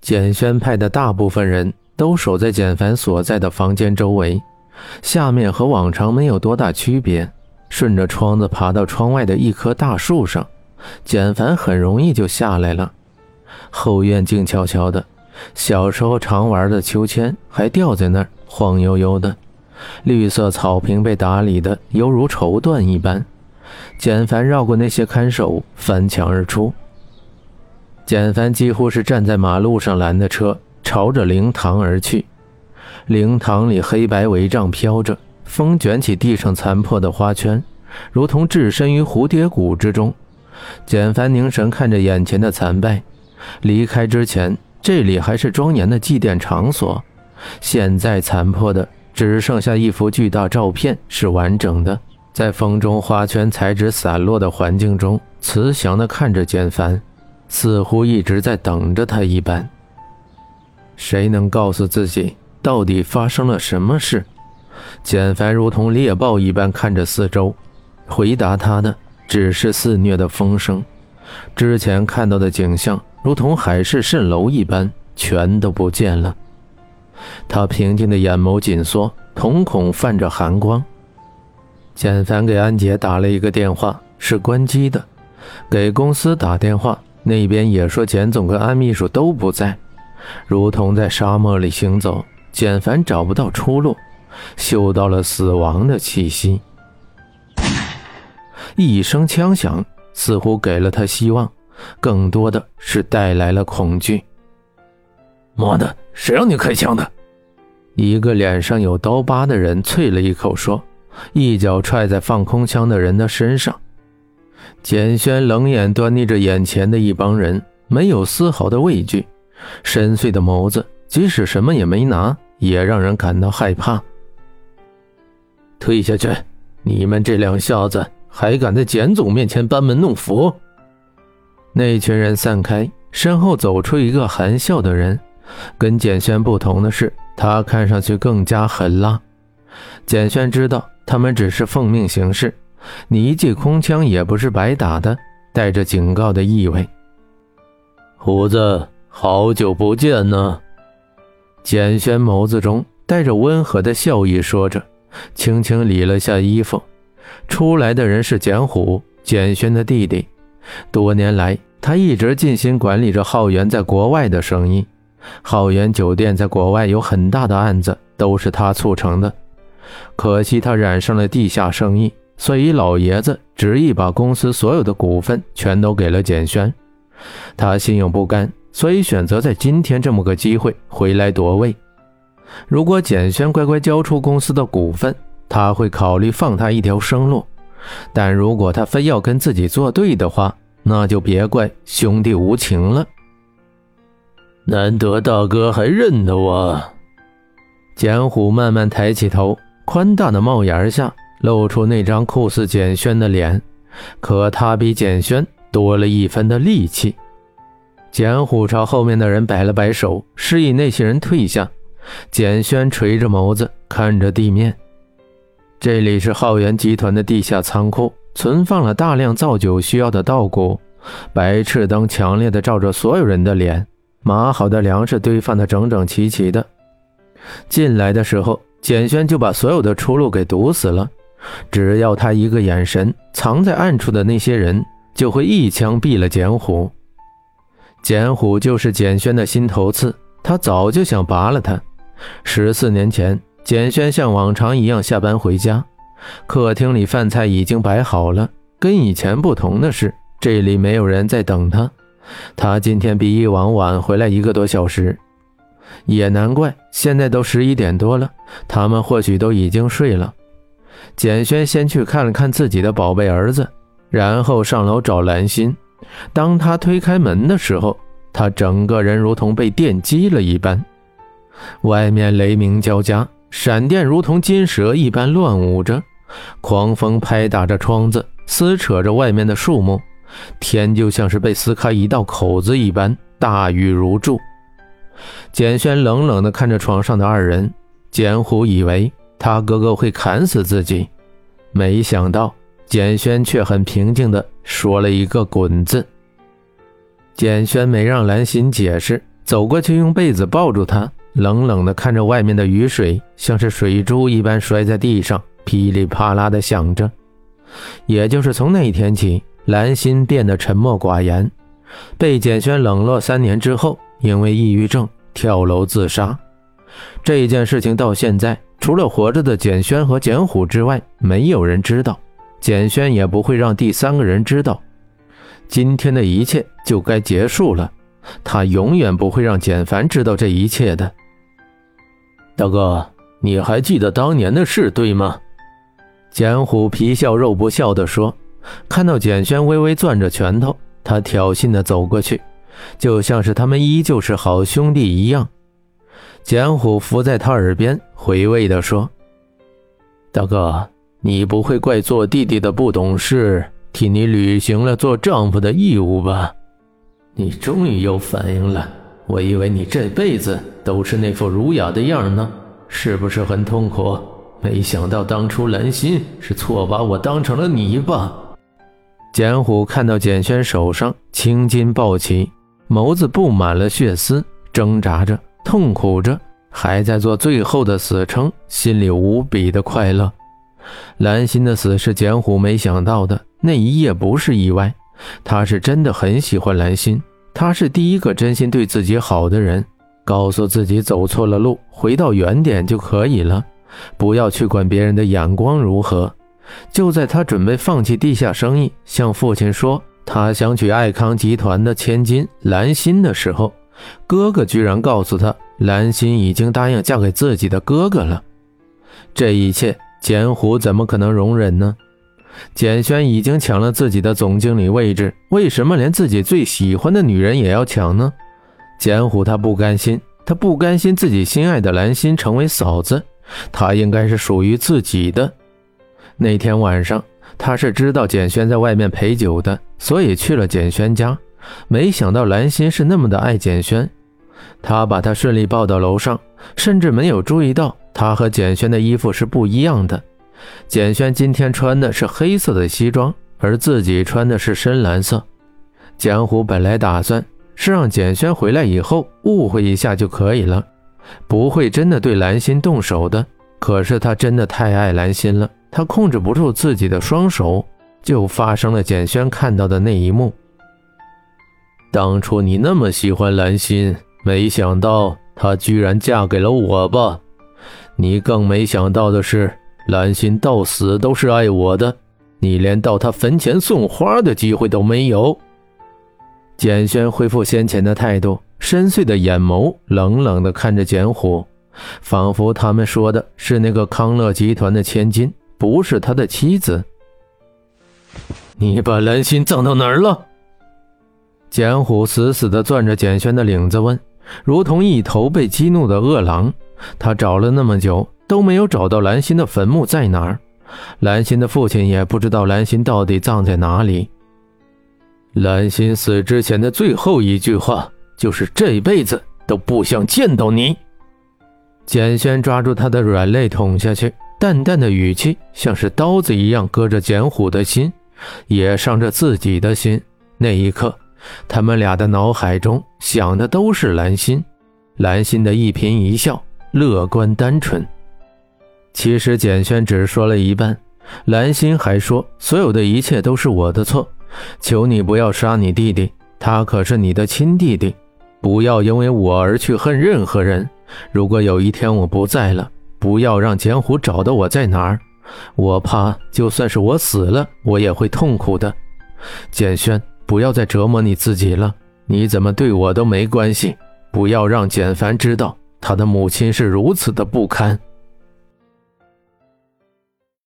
简轩派的大部分人都守在简凡所在的房间周围，下面和往常没有多大区别。顺着窗子爬到窗外的一棵大树上，简凡很容易就下来了。后院静悄悄的，小时候常玩的秋千还吊在那儿，晃悠悠的。绿色草坪被打理的犹如绸缎一般。简凡绕过那些看守，翻墙而出。简凡几乎是站在马路上拦的车，朝着灵堂而去。灵堂里黑白帷帐飘着，风卷起地上残破的花圈，如同置身于蝴蝶谷之中。简凡凝神看着眼前的残败。离开之前，这里还是庄严的祭奠场所，现在残破的只剩下一幅巨大照片是完整的，在风中花圈材质散落的环境中，慈祥地看着简凡。似乎一直在等着他一般。谁能告诉自己到底发生了什么事？简凡如同猎豹一般看着四周，回答他的只是肆虐的风声。之前看到的景象如同海市蜃楼一般，全都不见了。他平静的眼眸紧缩，瞳孔泛着寒光。简凡给安杰打了一个电话，是关机的。给公司打电话。那边也说简总跟安秘书都不在，如同在沙漠里行走。简凡找不到出路，嗅到了死亡的气息。一声枪响，似乎给了他希望，更多的是带来了恐惧。妈的，谁让你开枪的？一个脸上有刀疤的人啐了一口，说，一脚踹在放空枪的人的身上。简轩冷眼端睨着眼前的一帮人，没有丝毫的畏惧，深邃的眸子，即使什么也没拿，也让人感到害怕。退下去！你们这两下子还敢在简总面前班门弄斧？那群人散开，身后走出一个含笑的人。跟简轩不同的是，他看上去更加狠辣。简轩知道，他们只是奉命行事。你一记空枪也不是白打的，带着警告的意味。胡子，好久不见呢。简轩眸子中带着温和的笑意，说着，轻轻理了下衣服。出来的人是简虎，简轩的弟弟。多年来，他一直尽心管理着浩源在国外的生意。浩源酒店在国外有很大的案子，都是他促成的。可惜他染上了地下生意。所以老爷子执意把公司所有的股份全都给了简轩，他心有不甘，所以选择在今天这么个机会回来夺位。如果简轩乖乖交出公司的股份，他会考虑放他一条生路；但如果他非要跟自己作对的话，那就别怪兄弟无情了。难得大哥还认得我，简虎慢慢抬起头，宽大的帽檐下。露出那张酷似简轩的脸，可他比简轩多了一分的力气。简虎朝后面的人摆了摆手，示意那些人退下。简轩垂着眸子看着地面，这里是浩源集团的地下仓库，存放了大量造酒需要的稻谷。白炽灯强烈的照着所有人的脸，码好的粮食堆放的整整齐齐的。进来的时候，简轩就把所有的出路给堵死了。只要他一个眼神，藏在暗处的那些人就会一枪毙了简虎。简虎就是简轩的心头刺，他早就想拔了他。十四年前，简轩像往常一样下班回家，客厅里饭菜已经摆好了。跟以前不同的是，这里没有人在等他。他今天比以往晚回来一个多小时，也难怪，现在都十一点多了，他们或许都已经睡了。简轩先去看了看自己的宝贝儿子，然后上楼找兰心。当他推开门的时候，他整个人如同被电击了一般。外面雷鸣交加，闪电如同金蛇一般乱舞着，狂风拍打着窗子，撕扯着外面的树木，天就像是被撕开一道口子一般，大雨如注。简轩冷冷地看着床上的二人，简虎以为。他哥哥会砍死自己，没想到简轩却很平静地说了一个“滚”字。简轩没让兰心解释，走过去用被子抱住他，冷冷地看着外面的雨水，像是水珠一般摔在地上，噼里啪啦地响着。也就是从那一天起，兰心变得沉默寡言，被简轩冷落三年之后，因为抑郁症跳楼自杀。这件事情到现在，除了活着的简轩和简虎之外，没有人知道。简轩也不会让第三个人知道。今天的一切就该结束了，他永远不会让简凡知道这一切的。大哥，你还记得当年的事，对吗？简虎皮笑肉不笑地说：“看到简轩微微攥着拳头，他挑衅地走过去，就像是他们依旧是好兄弟一样。”简虎伏在他耳边，回味地说：“大哥，你不会怪做弟弟的不懂事，替你履行了做丈夫的义务吧？你终于有反应了，我以为你这辈子都是那副儒雅的样呢，是不是很痛苦？没想到当初兰心是错把我当成了泥巴。”简虎看到简轩手上青筋暴起，眸子布满了血丝，挣扎着。痛苦着，还在做最后的死撑，心里无比的快乐。兰心的死是简虎没想到的，那一夜不是意外，他是真的很喜欢兰心，他是第一个真心对自己好的人。告诉自己走错了路，回到原点就可以了，不要去管别人的眼光如何。就在他准备放弃地下生意，向父亲说他想娶爱康集团的千金兰心的时候。哥哥居然告诉他，兰心已经答应嫁给自己的哥哥了。这一切，简虎怎么可能容忍呢？简轩已经抢了自己的总经理位置，为什么连自己最喜欢的女人也要抢呢？简虎他不甘心，他不甘心自己心爱的兰心成为嫂子，她应该是属于自己的。那天晚上，他是知道简轩在外面陪酒的，所以去了简轩家。没想到兰心是那么的爱简轩，他把她顺利抱到楼上，甚至没有注意到她和简轩的衣服是不一样的。简轩今天穿的是黑色的西装，而自己穿的是深蓝色。江湖本来打算是让简轩回来以后误会一下就可以了，不会真的对兰心动手的。可是他真的太爱兰心了，他控制不住自己的双手，就发生了简轩看到的那一幕。当初你那么喜欢兰心，没想到她居然嫁给了我吧？你更没想到的是，兰心到死都是爱我的，你连到她坟前送花的机会都没有。简轩恢复先前的态度，深邃的眼眸冷冷地看着简虎，仿佛他们说的是那个康乐集团的千金，不是他的妻子。你把兰心葬到哪儿了？简虎死死地攥着简轩的领子，问，如同一头被激怒的饿狼。他找了那么久，都没有找到兰心的坟墓在哪儿。兰心的父亲也不知道兰心到底葬在哪里。兰心死之前的最后一句话就是这辈子都不想见到你。简轩抓住他的软肋捅下去，淡淡的语气像是刀子一样割着简虎的心，也伤着自己的心。那一刻。他们俩的脑海中想的都是兰心，兰心的一颦一笑，乐观单纯。其实简轩只说了一半，兰心还说所有的一切都是我的错，求你不要杀你弟弟，他可是你的亲弟弟，不要因为我而去恨任何人。如果有一天我不在了，不要让简虎找到我在哪儿，我怕就算是我死了，我也会痛苦的。简轩。不要再折磨你自己了，你怎么对我都没关系。不要让简凡知道他的母亲是如此的不堪。